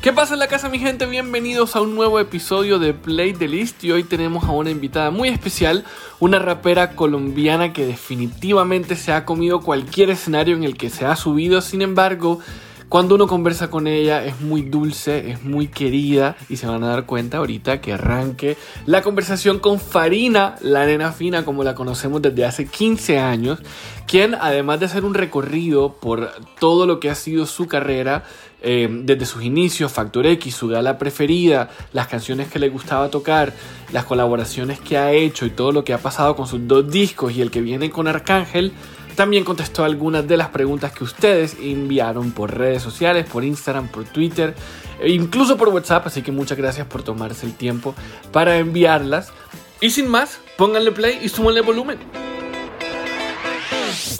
¿Qué pasa en la casa mi gente? Bienvenidos a un nuevo episodio de Play the List y hoy tenemos a una invitada muy especial, una rapera colombiana que definitivamente se ha comido cualquier escenario en el que se ha subido, sin embargo cuando uno conversa con ella es muy dulce, es muy querida y se van a dar cuenta ahorita que arranque la conversación con Farina, la nena fina como la conocemos desde hace 15 años, quien además de hacer un recorrido por todo lo que ha sido su carrera, eh, desde sus inicios, Factor X, su gala preferida, las canciones que le gustaba tocar, las colaboraciones que ha hecho y todo lo que ha pasado con sus dos discos y el que viene con Arcángel, también contestó algunas de las preguntas que ustedes enviaron por redes sociales, por Instagram, por Twitter, e incluso por WhatsApp, así que muchas gracias por tomarse el tiempo para enviarlas. Y sin más, pónganle play y súmanle volumen.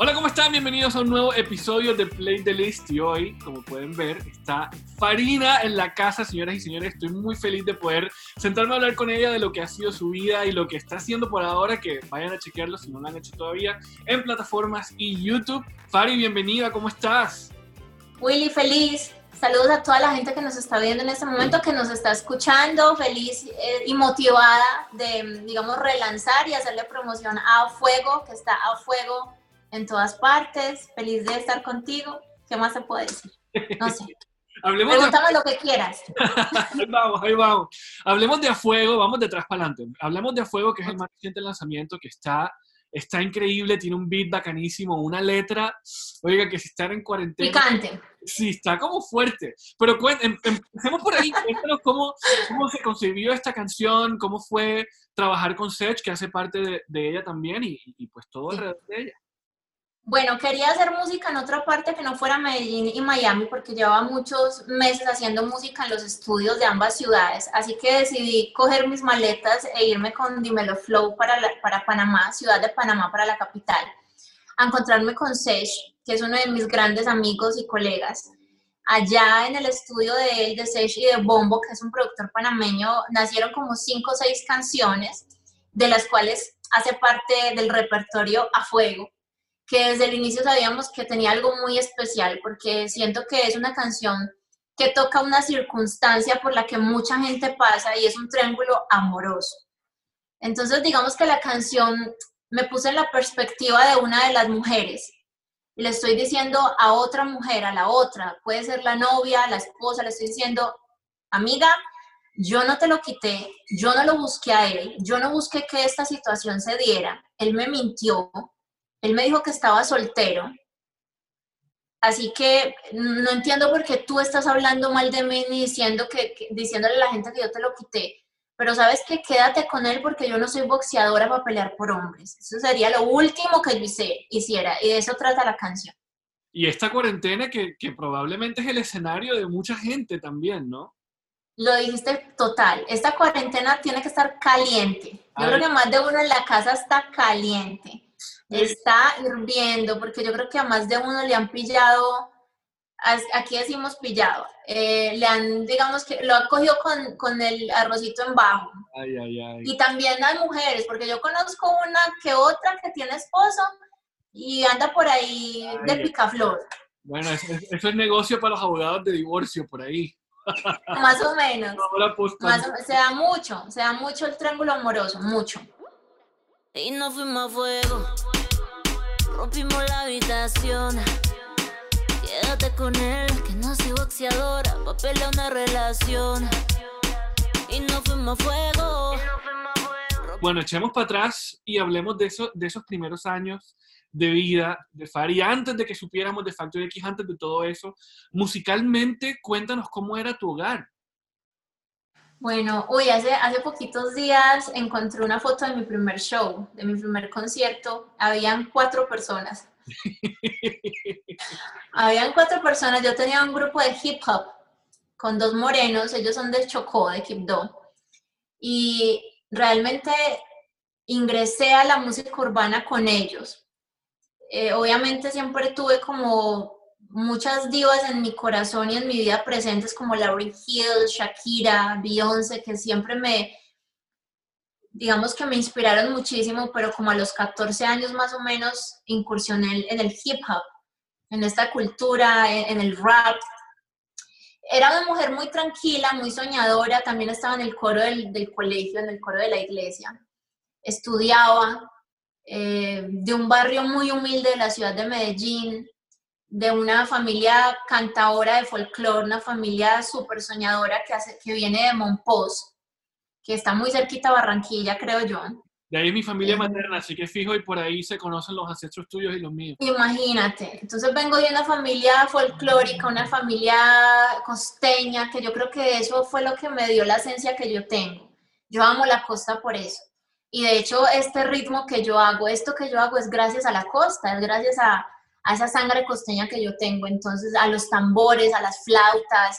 Hola, ¿cómo están? Bienvenidos a un nuevo episodio de Play the List y hoy, como pueden ver, está Farina en la casa, señoras y señores. Estoy muy feliz de poder sentarme a hablar con ella de lo que ha sido su vida y lo que está haciendo por ahora, que vayan a chequearlo si no lo han hecho todavía en plataformas y YouTube. Fari, bienvenida, ¿cómo estás? Willy, feliz. Saludos a toda la gente que nos está viendo en este momento, que nos está escuchando, feliz eh, y motivada de, digamos, relanzar y hacerle promoción a Fuego, que está a Fuego en todas partes, feliz de estar contigo. ¿Qué más se puede decir? No sé. Hablemos Pregúntame lo que quieras. ahí vamos, ahí vamos. Hablemos de A Fuego, vamos de atrás para adelante. Hablemos de A Fuego, que es el más reciente lanzamiento, que está, está increíble, tiene un beat bacanísimo, una letra, oiga, que si están en cuarentena... Picante. Sí, está como fuerte. Pero em, empecemos por ahí, cuéntanos cómo, cómo se concibió esta canción, cómo fue trabajar con Sech, que hace parte de, ella también, y, y pues todo alrededor de ella. Bueno, quería hacer música en otra parte que no fuera Medellín y Miami porque llevaba muchos meses haciendo música en los estudios de ambas ciudades, así que decidí coger mis maletas e irme con Dimelo Flow para, para Panamá, ciudad de Panamá para la capital, a encontrarme con Sesh, que es uno de mis grandes amigos y colegas. Allá en el estudio de él, de Sesh y de Bombo, que es un productor panameño, nacieron como cinco o seis canciones, de las cuales hace parte del repertorio A Fuego que desde el inicio sabíamos que tenía algo muy especial, porque siento que es una canción que toca una circunstancia por la que mucha gente pasa y es un triángulo amoroso. Entonces, digamos que la canción me puse en la perspectiva de una de las mujeres le estoy diciendo a otra mujer, a la otra, puede ser la novia, la esposa, le estoy diciendo, amiga, yo no te lo quité, yo no lo busqué a él, yo no busqué que esta situación se diera, él me mintió, él me dijo que estaba soltero. Así que no entiendo por qué tú estás hablando mal de mí ni diciendo que, diciéndole a la gente que yo te lo quité. Pero sabes que quédate con él porque yo no soy boxeadora para pelear por hombres. Eso sería lo último que yo hiciera. Y de eso trata la canción. Y esta cuarentena que, probablemente es el escenario de mucha gente también, ¿no? Lo dijiste total. Esta cuarentena tiene que estar caliente. Yo creo que más de uno en la casa está caliente. Está hirviendo, porque yo creo que a más de uno le han pillado, aquí decimos pillado, eh, le han, digamos que lo ha cogido con, con el arrocito en bajo. Ay, ay, ay. Y también hay mujeres, porque yo conozco una que otra que tiene esposo y anda por ahí de picaflor. Bueno, eso, es negocio para los abogados de divorcio por ahí. Más o menos. Más se da mucho, se da mucho el triángulo amoroso, mucho. Y no fuimos a fuego. Rompimos la habitación. Quédate con él, que no soy boxeadora. Papel a una relación. Y no fuimos a fuego. Bueno, echemos para atrás y hablemos de, eso, de esos primeros años de vida de Fari, antes de que supiéramos de Factor X, antes de todo eso. Musicalmente, cuéntanos cómo era tu hogar. Bueno, uy, hace, hace poquitos días encontré una foto de mi primer show, de mi primer concierto. Habían cuatro personas. Habían cuatro personas. Yo tenía un grupo de hip hop con dos morenos. Ellos son del Chocó, de Quibdó. Y realmente ingresé a la música urbana con ellos. Eh, obviamente siempre tuve como muchas divas en mi corazón y en mi vida presentes como Lauryn Hill, Shakira, Beyoncé, que siempre me, digamos que me inspiraron muchísimo, pero como a los 14 años más o menos incursioné en el hip hop, en esta cultura, en, el rap. Era una mujer muy tranquila, muy soñadora, también estaba en el coro del, colegio, en el coro de la iglesia. Estudiaba eh, de un barrio muy humilde de la ciudad de Medellín, de una familia cantadora de folclore, una familia súper soñadora que, hace, que viene de Monpós que está muy cerquita a Barranquilla, creo yo. De ahí mi familia eh, materna, así que fijo y por ahí se conocen los ancestros tuyos y los míos. Imagínate, entonces vengo de una familia folclórica, una familia costeña, que yo creo que eso fue lo que me dio la esencia que yo tengo. Yo amo la costa por eso. Y de hecho, este ritmo que yo hago, esto que yo hago es gracias a la costa, es gracias a, a esa sangre costeña que yo tengo. Entonces, a los tambores, a las flautas,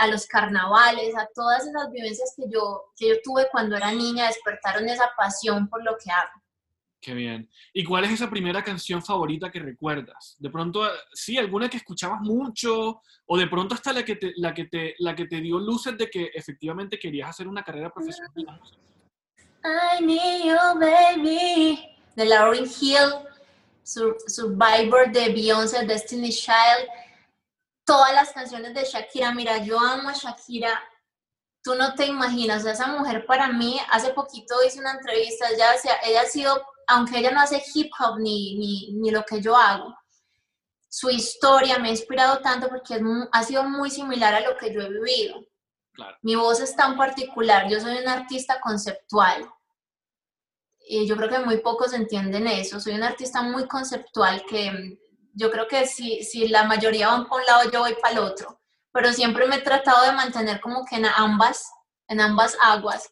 a, los carnavales, a todas esas vivencias que yo, que yo tuve cuando era niña, despertaron esa pasión por lo que hago. Qué bien. ¿Y cuál es esa primera canción favorita que recuerdas? De pronto, sí, alguna que escuchabas mucho, o de pronto hasta la que te, la que te, la que te dio luces de que efectivamente querías hacer una carrera profesional. I need you, baby, de Lauryn Hill, Survivor de Beyoncé, Destiny Child todas las canciones de Shakira. Mira, yo amo a Shakira. Tú no te imaginas, esa mujer para mí, hace poquito hice una entrevista, ella, ella ha sido, aunque ella no hace hip hop ni, ni, ni lo que yo hago, su historia me ha inspirado tanto porque ha sido muy similar a lo que yo he vivido. Mi voz es tan particular, yo soy una artista conceptual. Y yo creo que muy pocos entienden eso. Soy una artista muy conceptual que yo creo que si, si la mayoría van para un lado, yo voy para el otro. Pero siempre me he tratado de mantener como que en ambas, en ambas aguas.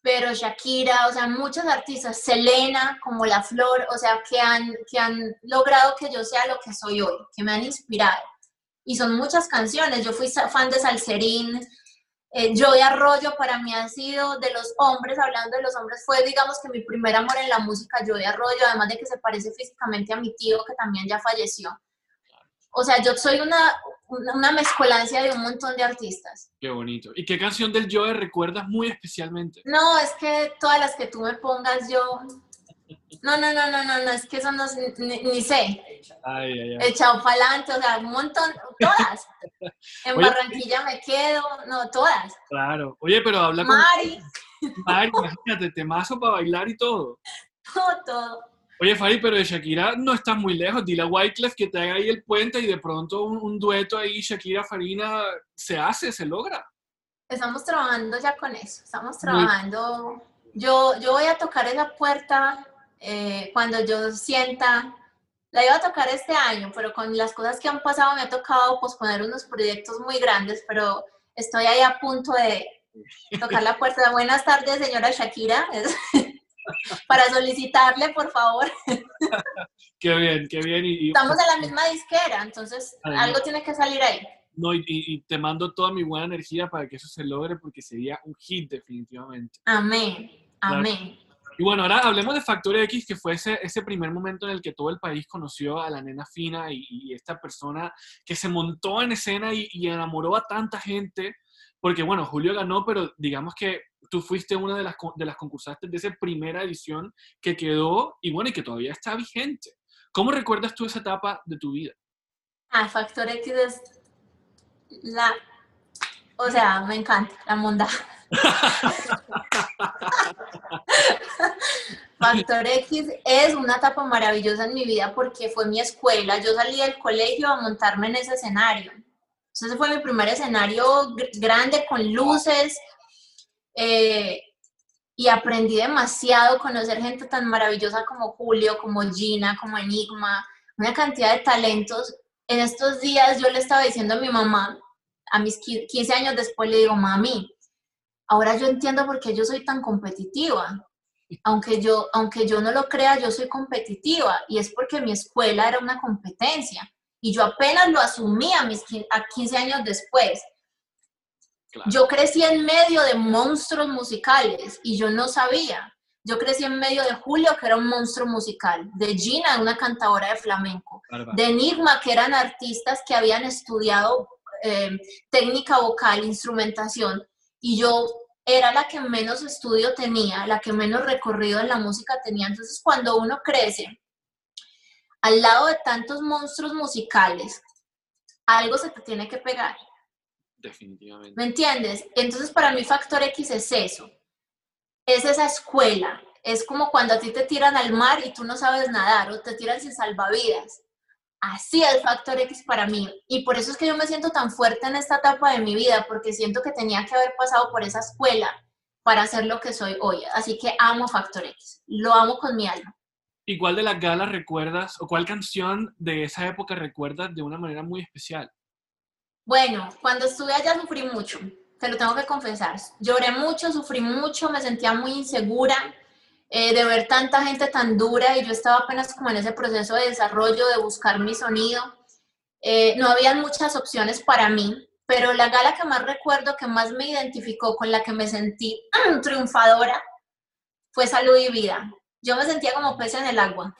Pero Shakira, o sea, muchos artistas, Selena, como La Flor, o sea, que han, que han logrado que yo sea lo que soy hoy, que me han inspirado. Y son muchas canciones. Yo fui fan de Salserín, eh, yo de Arroyo para mí ha sido de los hombres, hablando de los hombres, fue digamos que mi primer amor en la música, yo de Arroyo, además de que se parece físicamente a mi tío que también ya falleció. O sea, yo soy una, una mezcolancia de un montón de artistas. Qué bonito. ¿Y qué canción del Joe recuerdas muy especialmente? No, es que todas las que tú me pongas yo no, no, no, no, no, no, es que eso no, ni, ni sé. Ay, ay, ay. Echado para adelante, o sea, un montón, todas. En Barranquilla me quedo, no, todas. Claro. Oye, pero habla con... Mari. Mari, imagínate, temazo para bailar y todo. Todo, todo. Oye, Fari, pero de Shakira no estás muy lejos. Dile a Wyclef que te haga ahí el puente y de pronto un, dueto ahí, Shakira-Farina, se hace, se logra. Estamos trabajando ya con eso. Estamos trabajando. Yo, yo voy a tocar esa puerta eh, cuando yo sienta, la iba a tocar este año, pero con las cosas que han pasado me ha tocado posponer unos proyectos muy grandes, pero estoy ahí a punto de tocar la puerta. Buenas tardes, señora Shakira. Para solicitarle, por favor. Qué bien, qué bien. Estamos en la misma disquera, entonces algo tiene que salir ahí. No, y, y, te mando toda mi buena energía para que eso se logre porque sería un hit definitivamente. Amén, amén. Y bueno, ahora hablemos de Factor X, que fue ese, ese primer momento en el que todo el país conoció a la nena fina y, esta persona que se montó en escena y, enamoró a tanta gente, porque bueno, Julio ganó, pero digamos que tú fuiste una de las, de las concursantes de esa primera edición que quedó y bueno, y que todavía está vigente. ¿Cómo recuerdas tú esa etapa de tu vida? Ah, Factor X es la... O sea, me encanta, la monda. Factor X es una etapa maravillosa en mi vida porque fue mi escuela. Yo salí del colegio a montarme en ese escenario. Ese fue mi primer escenario grande con luces eh, y aprendí demasiado, conocer gente tan maravillosa como Julio, como Gina, como Enigma, una cantidad de talentos. En estos días yo le estaba diciendo a mi mamá, a mis 15 años después le digo, mami, ahora yo entiendo por qué yo soy tan competitiva. Aunque yo, aunque yo no lo crea, yo soy competitiva y es porque mi escuela era una competencia y yo apenas lo asumí a, mis, a 15 años después. Yo crecí en medio de monstruos musicales y yo no sabía. Yo crecí en medio de Julio, que era un monstruo musical, de Gina, una cantadora de flamenco, de Enigma, que eran artistas que habían estudiado eh, técnica vocal, instrumentación, y yo era la que menos estudio tenía, la que menos recorrido en la música tenía. Entonces, cuando uno crece al lado de tantos monstruos musicales, algo se te tiene que pegar. Definitivamente. ¿Me entiendes? Entonces, para mí, Factor X es eso. Es esa escuela. Es como cuando a ti te tiran al mar y tú no sabes nadar o te tiran sin salvavidas. Así es Factor X para mí. Y por eso es que yo me siento tan fuerte en esta etapa de mi vida, porque siento que tenía que haber pasado por esa escuela para ser lo que soy hoy. Así que amo Factor X. Lo amo con mi alma. ¿Y cuál de las galas recuerdas o cuál canción de esa época recuerdas de una manera muy especial? Bueno, cuando estuve allá sufrí mucho, te lo tengo que confesar. Lloré mucho, sufrí mucho, me sentía muy insegura eh, de ver tanta gente tan dura y yo estaba apenas como en ese proceso de desarrollo, de buscar mi sonido. Eh, no habían muchas opciones para mí, pero la gala que más recuerdo, que más me identificó, con la que me sentí triunfadora, fue Salud y Vida. Yo me sentía como pez en el agua.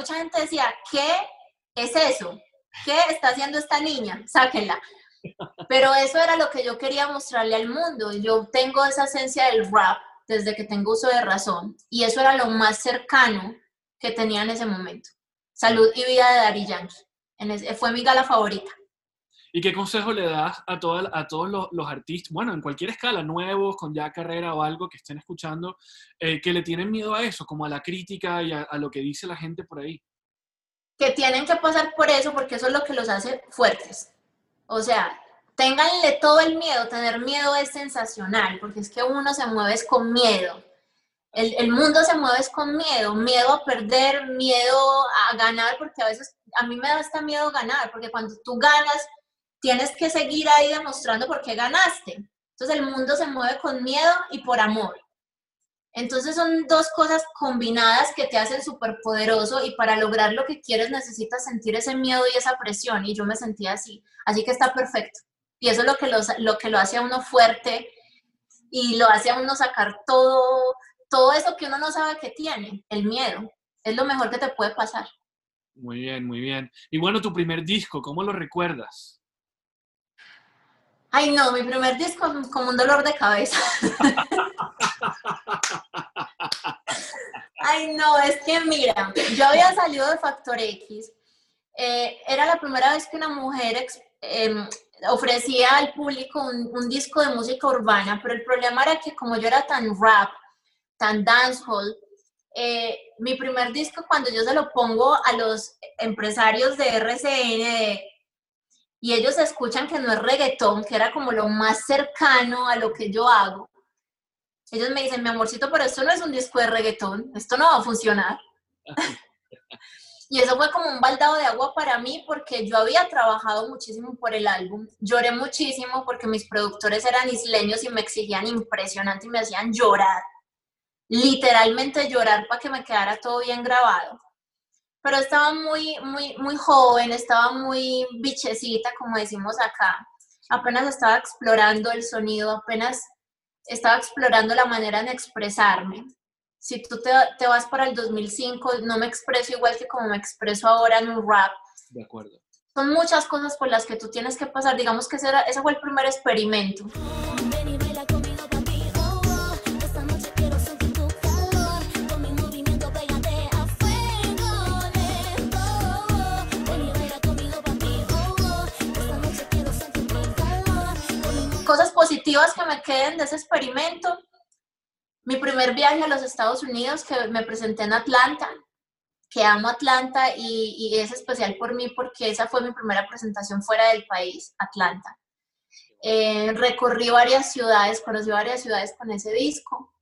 Mucha gente decía, ¿qué es eso? ¿Qué está haciendo esta niña? Sáquenla. Pero eso era lo que yo quería mostrarle al mundo. Yo tengo esa esencia del rap desde que tengo uso de razón. Y eso era lo más cercano que tenía en ese momento. Salud y vida de Dari Yankee. En ese, fue mi gala favorita. ¿Y qué consejo le das a, toda, a todos los, los, artistas, bueno, en cualquier escala, nuevos, con ya carrera o algo que estén escuchando, eh, que le tienen miedo a eso, como a la crítica y a, a, lo que dice la gente por ahí? Que tienen que pasar por eso porque eso es lo que los hace fuertes. O sea, ténganle todo el miedo, tener miedo es sensacional, porque es que uno se mueve con miedo. El, el, mundo se mueve con miedo, miedo a perder, miedo a ganar, porque a veces a mí me da hasta miedo ganar, porque cuando tú ganas, tienes que seguir ahí demostrando por qué ganaste. Entonces el mundo se mueve con miedo y por amor. Entonces son dos cosas combinadas que te hacen súper poderoso y para lograr lo que quieres necesitas sentir ese miedo y esa presión y yo me sentía así. Así que está perfecto. Y eso es lo que, los, lo, que lo hace a uno fuerte y lo hace a uno sacar todo, todo eso que uno no sabe que tiene, el miedo. Es lo mejor que te puede pasar. Muy bien, muy bien. Y bueno, tu primer disco, ¿cómo lo recuerdas? Ay, no, mi primer disco como un dolor de cabeza. Ay, no, es que mira, yo había salido de Factor X. Eh, era la primera vez que una mujer eh, ofrecía al público un, un, disco de música urbana, pero el problema era que como yo era tan rap, tan dancehall, eh, mi primer disco cuando yo se lo pongo a los empresarios de RCN y ellos escuchan que no es reggaetón, que era como lo más cercano a lo que yo hago, ellos me dicen, mi amorcito, pero esto no es un disco de reggaetón, esto no va a funcionar. Y eso fue como un baldado de agua para mí porque yo había trabajado muchísimo por el álbum. Lloré muchísimo porque mis productores eran isleños y me exigían impresionante y me hacían llorar. Literalmente llorar para que me quedara todo bien grabado. Pero estaba muy, muy, muy joven, estaba muy bichecita, como decimos acá. Apenas estaba explorando el sonido, apenas estaba explorando la manera de expresarme si tú te, te, vas para el 2005, no me expreso igual que como me expreso ahora en un rap. De acuerdo. Son muchas cosas por las que tú tienes que pasar. Digamos que ese, era, ese fue el primer experimento. Positivas que me queden de ese experimento mi primer viaje a los Estados Unidos, que me presenté en Atlanta, que amo Atlanta y, y, es especial por mí porque esa fue mi primera presentación fuera del país, Atlanta. Eh, recorrí varias ciudades, conocí varias ciudades con ese disco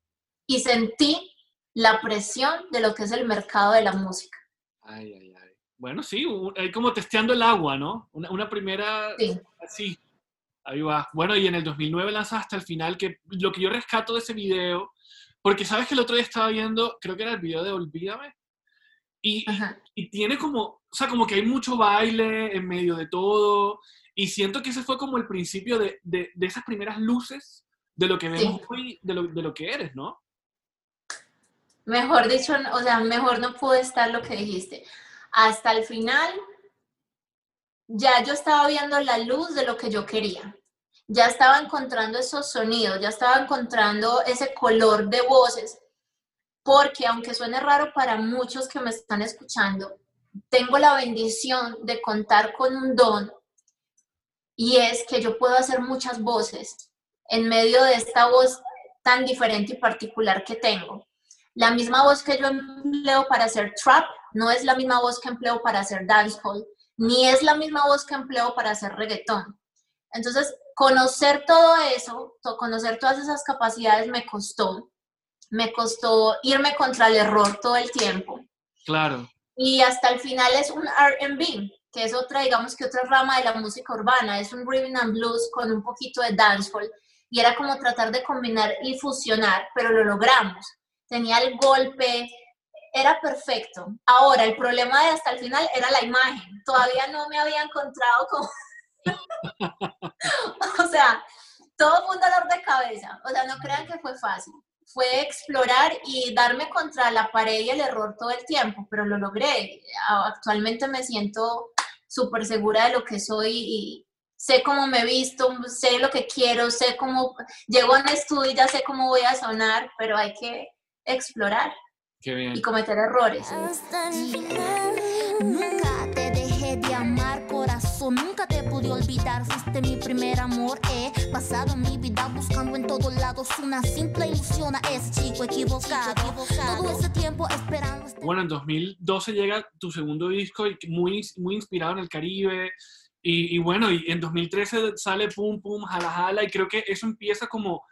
y sentí la presión de lo que es el mercado de la música. Ay, ay, ay. Bueno, sí, hay como testeando el agua, ¿no? Una, una primera... Sí. Así. Ahí va. Bueno, y en el 2009 lanzas hasta el final, que lo que yo rescato de ese video porque sabes que el otro día estaba viendo, creo que era el video de Olvídame, y, y, tiene como, o sea, como que hay mucho baile en medio de todo, y siento que ese fue como el principio de, de, de esas primeras luces de lo que vemos hoy, de lo, de lo que eres, ¿no? Mejor dicho, o sea, mejor no pudo estar lo que dijiste. Hasta el final, ya yo estaba viendo la luz de lo que yo quería. Ya estaba encontrando esos sonidos, ya estaba encontrando ese color de voces, porque aunque suene raro para muchos que me están escuchando, tengo la bendición de contar con un don y es que yo puedo hacer muchas voces en medio de esta voz tan diferente y particular que tengo. La misma voz que yo empleo para hacer trap no es la misma voz que empleo para hacer dancehall, ni es la misma voz que empleo para hacer reggaetón. Entonces, conocer todo eso, conocer todas esas capacidades me costó. Me costó irme contra el error todo el tiempo. Claro. Y hasta el final es un RB, que es otra, digamos que otra rama de la música urbana, es un rhythm and blues con un poquito de dancehall. Y era como tratar de combinar y fusionar, pero lo logramos. Tenía el golpe, era perfecto. Ahora, el problema de hasta el final era la imagen. Todavía no me había encontrado con... o sea, todo fue un dolor de cabeza. O sea, no crean que fue fácil. Fue explorar y darme contra la pared y el error todo el tiempo, pero lo logré. Actualmente me siento súper segura de lo que soy y sé cómo me he visto, sé lo que quiero, sé cómo llego a un estudio y ya sé cómo voy a sonar, pero hay que explorar y cometer errores. Nunca te dejé de amar, corazón. Nunca te olvidar. Fuiste mi primer amor. He pasado mi vida buscando en todos lados una simple ilusión a ese chico equivocado. Todo ese tiempo esperando. Este bueno, en 2012 llega tu segundo disco, muy, muy inspirado en el Caribe. Y, y, bueno, y en 2013 sale Pum Pum, Jala Jala, y creo que eso empieza como,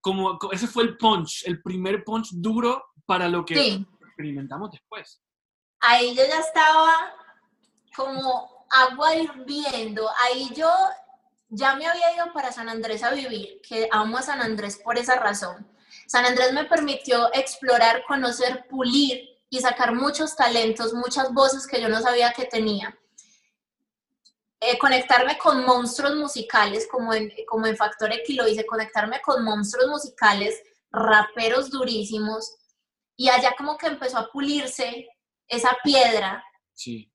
como, ese fue el punch, el primer punch duro para lo que experimentamos después. Ahí yo ya estaba como agua hirviendo, ahí yo ya me había ido para San Andrés a vivir, que amo a San Andrés por esa razón. San Andrés me permitió explorar, conocer, pulir y sacar muchos talentos, muchas voces que yo no sabía que tenía. Eh, conectarme con monstruos musicales, como en, como en Factor X lo hice, conectarme con monstruos musicales, raperos durísimos, y allá como que empezó a pulirse esa piedra. Sí.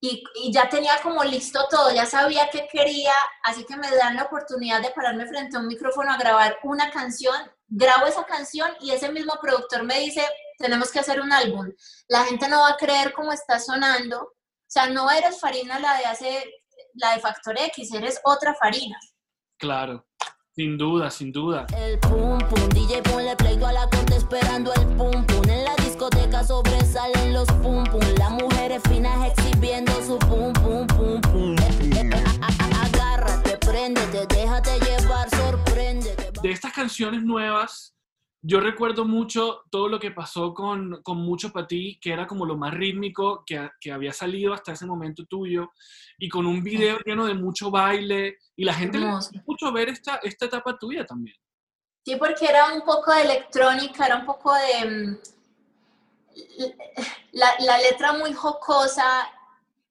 Y, y, ya tenía como listo todo, ya sabía qué quería, así que me dan la oportunidad de pararme frente a un micrófono a grabar una canción, grabo esa canción y ese mismo productor me dice, tenemos que hacer un álbum. La gente no va a creer cómo está sonando. O sea, no eres Farina la de hace, la de Factor X, eres otra Farina. Claro. Sin duda, sin duda. El pum pum, DJ ponle play a la corte esperando el pum pum. En la discoteca sobresalen los pum pum. Canciones nuevas, yo recuerdo mucho todo lo que pasó con, con Mucho para ti, que era como lo más rítmico que, que, había salido hasta ese momento tuyo, y con un video lleno de mucho baile, y la gente le gustó mucho ver esta, esta etapa tuya también. Sí, porque era un poco de electrónica, era un poco de... Mm, la, la letra muy jocosa,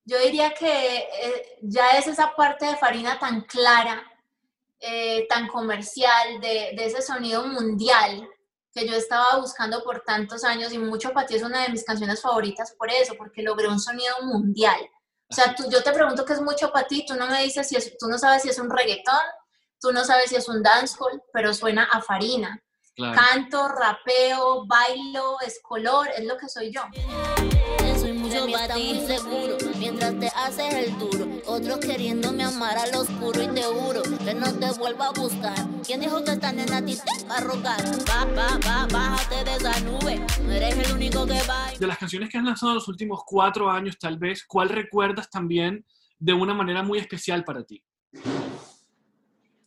yo diría que eh, ya es esa parte de Farina tan clara, eh, tan comercial, de, de ese sonido mundial, que yo estaba buscando por tantos años y mucho para ti es una de mis canciones favoritas por eso, porque logré un sonido mundial. O sea, tú, yo te pregunto qué es mucho para ti, tú no me dices si es, tú no sabes si es un reggaetón, tú no sabes si es un dancehall, pero suena a farina. Canto, rapeo, bailo, es color, es lo que soy yo. Soy mucho para ti, seguro, mientras te haces el duro. Otros queriéndome amar al oscuro y te juro que no te vuelva a buscar. ¿Quién dijo que esta nena ti te va a rogar? Va, va, va, bájate de esa nube. No eres el único que va. De las canciones que has lanzado en los últimos cuatro años, tal vez, ¿cuál recuerdas también de una manera muy especial para ti?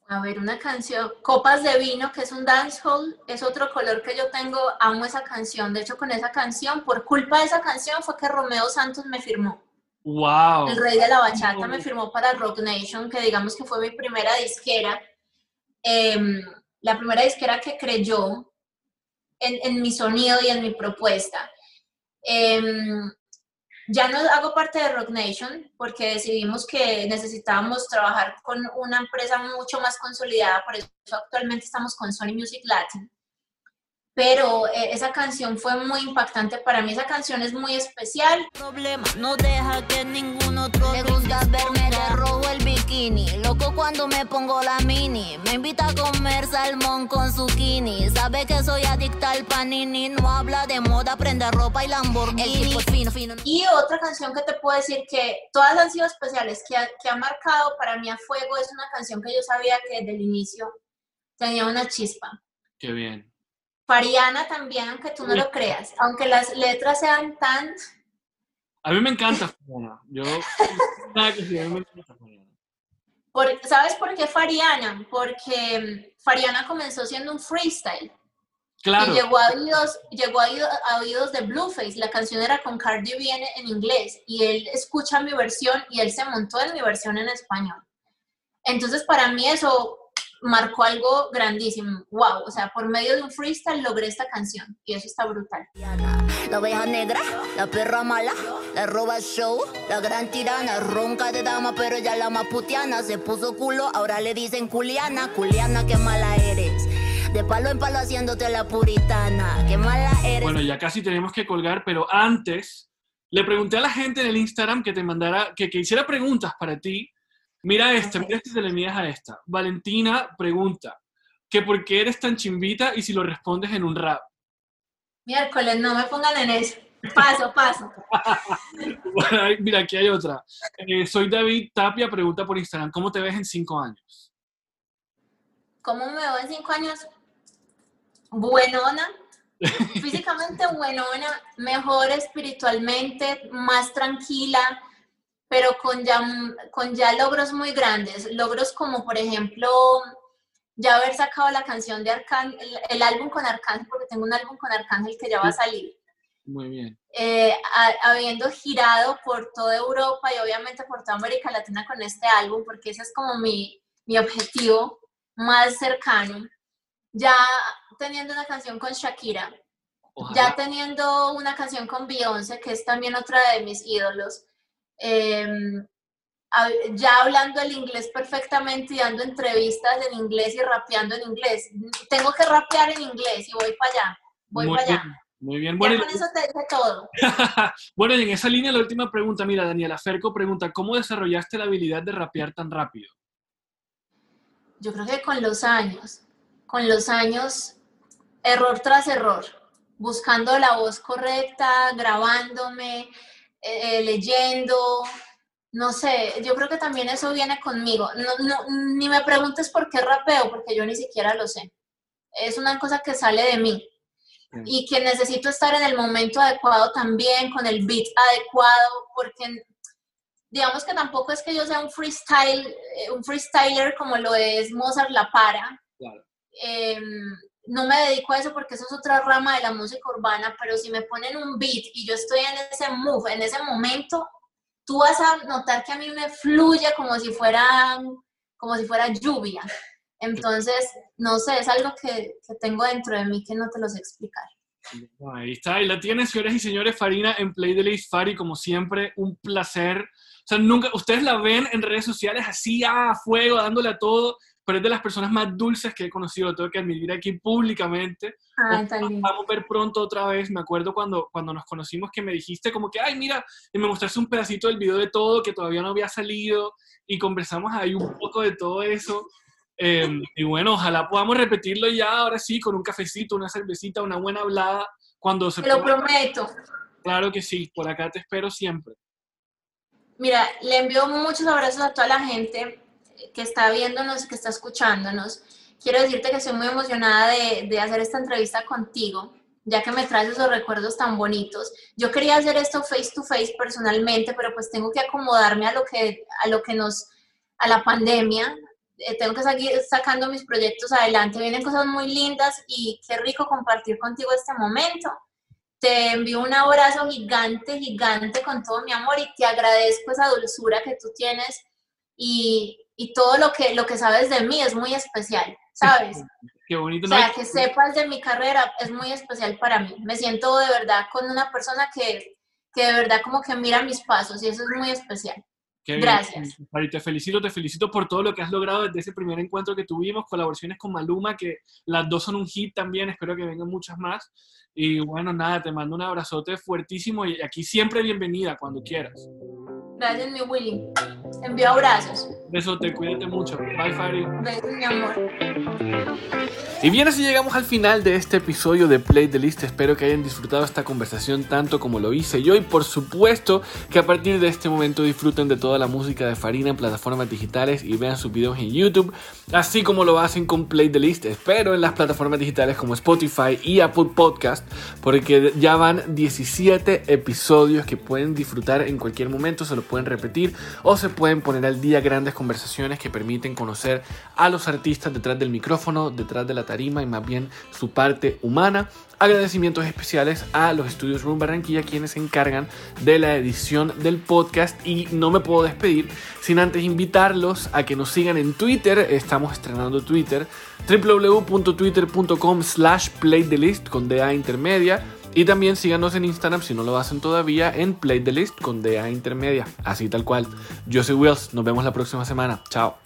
A ver, una canción, Copas de Vino, que es un dancehall, es otro color que yo tengo, amo esa canción. De hecho, con esa canción, por culpa de esa canción, fue que Romeo Santos me firmó. ¡Wow! El rey de la bachata me firmó para Rock Nation, que digamos que fue mi primera disquera. Em, la primera disquera que creyó en, en, mi sonido y en mi propuesta. Eh, Ya no hago parte de Rock Nation porque decidimos que necesitábamos trabajar con una empresa mucho más consolidada, por eso actualmente estamos con Sony Music Latin pero eh, esa canción fue muy impactante para mí. Esa canción es muy especial. Problema, no deja que ningún otro le gusta verme de rojo el bikini. Loco cuando me pongo la mini. Me invita a comer salmón con zucchini. Sabe que soy adicta al panini. No habla de moda, prende ropa y Lamborghini. El fino, fino. Y otra canción que te puedo decir que todas han sido especiales, que ha, que ha marcado para mí a fuego, es una canción que yo sabía que desde el inicio tenía una chispa. Qué bien. Fariana también, aunque tú no lo creas, aunque las letras sean tan... A mí me encanta Fariana. Yo. ¿Sabes por qué Fariana? Porque mm, Fariana comenzó siendo un freestyle. Claro. Y llegó a oídos, llegó a oídos, de Blueface. La canción era con Cardi B en, en inglés. Y él escucha mi versión y él se montó en mi versión en español. Entonces, para mí eso marcó algo grandísimo. Wow, o sea, por medio de un freestyle logré esta canción y eso está brutal. La oveja negra, la perra mala, la roba show, la gran tirana, ronca de dama, pero ya la maputiana se puso culo, ahora le dicen culiana, culiana, qué mala eres. De palo en palo haciéndote la puritana, qué mala eres. Bueno, ya casi tenemos que colgar, pero antes le pregunté a la gente en el Instagram que te mandara, que, que hiciera preguntas para ti Mira esta, mira si se le miras a esta. Valentina pregunta que por qué eres tan chimbita y si lo respondes en un rap. Miércoles, no me pongan en eso. Paso, paso. mira, aquí hay otra. Eh, soy David Tapia, pregunta por Instagram, ¿cómo te ves en cinco años? ¿Cómo me veo en cinco años? Buenona, físicamente buenona, mejor espiritualmente, más tranquila, pero con ya, con ya logros muy grandes, logros como por ejemplo ya haber sacado la canción de Arcángel, el, álbum con Arcángel, porque tengo un álbum con Arcángel que ya va a salir. Muy bien. Eh, habiendo girado por toda Europa y obviamente por toda América Latina con este álbum, porque ese es como mi, mi objetivo más cercano. Ya teniendo una canción con Shakira, ya teniendo una canción con Beyoncé, que es también otra de mis ídolos, Em, ya hablando el inglés perfectamente y dando entrevistas en inglés y rapeando en inglés. Tengo que rapear en inglés y voy para allá. Voy para allá. Muy bien, bueno. con eso te dije todo. bueno, y en esa línea la última pregunta, mira, Daniela Ferco pregunta, ¿cómo desarrollaste la habilidad de rapear tan rápido? Yo creo que con los años, con los años, error tras error, buscando la voz correcta, grabándome, eh, leyendo, no sé, yo creo que también eso viene conmigo. No, ni me preguntes por qué rapeo, porque yo ni siquiera lo sé. Es una cosa que sale de mí y que necesito estar en el momento adecuado también, con el beat adecuado, porque digamos que tampoco es que yo sea un freestyle, eh, un freestyler como lo es Mozart La Para. Em, no me dedico a eso porque eso es otra rama de la música urbana, pero si me ponen un beat y yo estoy en ese move, en ese momento, tú vas a notar que a mí me fluye como si fuera, como si fuera lluvia. Entonces, no sé, es algo que, tengo dentro de mí que no te lo sé explicar. Ahí está, ahí la tienes, señores y señores, Farina en Play de Fari, como siempre, un placer. O sea, nunca, ustedes la ven en redes sociales así a fuego, dándole a todo, pero es de las personas más dulces que he conocido, tengo que admitir aquí públicamente. vamos a ver pronto otra vez, me acuerdo cuando, cuando nos conocimos que me dijiste como que, ay, mira, y me mostraste un pedacito del video de todo que todavía no había salido y conversamos ahí un poco de todo eso. Em, y bueno, ojalá podamos repetirlo ya ahora sí, con un cafecito, una cervecita, una buena hablada, cuando se... Te lo prometo. Claro que sí, por acá te espero siempre. Mira, le envío muchos abrazos a toda la gente que está viéndonos, que está escuchándonos, quiero decirte que estoy muy emocionada de, de, hacer esta entrevista contigo, ya que me traes esos recuerdos tan bonitos. Yo quería hacer esto face to face personalmente, pero pues tengo que acomodarme a lo que, a lo que nos, a la pandemia. Eh, tengo que seguir sacando mis proyectos adelante. Vienen cosas muy lindas y qué rico compartir contigo este momento. Te envío un abrazo gigante, gigante con todo mi amor y te agradezco esa dulzura que tú tienes y, y todo lo que, lo que sabes de mí es muy especial, ¿sabes? Qué bonito. O sea, que sepas de mi carrera es muy especial para mí. Me siento de verdad con una persona que, que de verdad como que mira mis pasos y eso es muy especial. Gracias. Mari, te felicito, te felicito por todo lo que has logrado desde ese primer encuentro que tuvimos, colaboraciones con Maluma, que las dos son un hit también, espero que vengan muchas más. Y bueno, nada, te mando un abrazote fuertísimo y aquí siempre bienvenida cuando quieras. Gracias, mi Willy. Envío abrazos. Besote, cuídate mucho. Bye, Fari. Besos, mi amor. Y bien, así llegamos al final de este episodio de Play the List. Espero que hayan disfrutado esta conversación tanto como lo hice yo. Y por supuesto que a partir de este momento disfruten de toda la música de Farina en plataformas digitales y vean sus videos en YouTube, así como lo hacen con Play the List. Espero en las plataformas digitales como Spotify y Apple Podcast, porque ya van 17 episodios que pueden disfrutar en cualquier momento. Se lo pueden repetir o se pueden poner al día grandes conversaciones que permiten conocer a los artistas detrás del micrófono, detrás de la tarima y más bien su parte humana. Agradecimientos especiales a los estudios Room Barranquilla quienes se encargan de la edición del podcast. Y no me puedo despedir sin antes invitarlos a que nos sigan en Twitter, estamos estrenando Twitter, www.twitter.com slash playthelist con DA intermedia y también síganos en Instagram si no lo hacen todavía en Play the List con DA intermedia, así tal cual. Yo soy Wills, nos vemos la próxima semana, chao.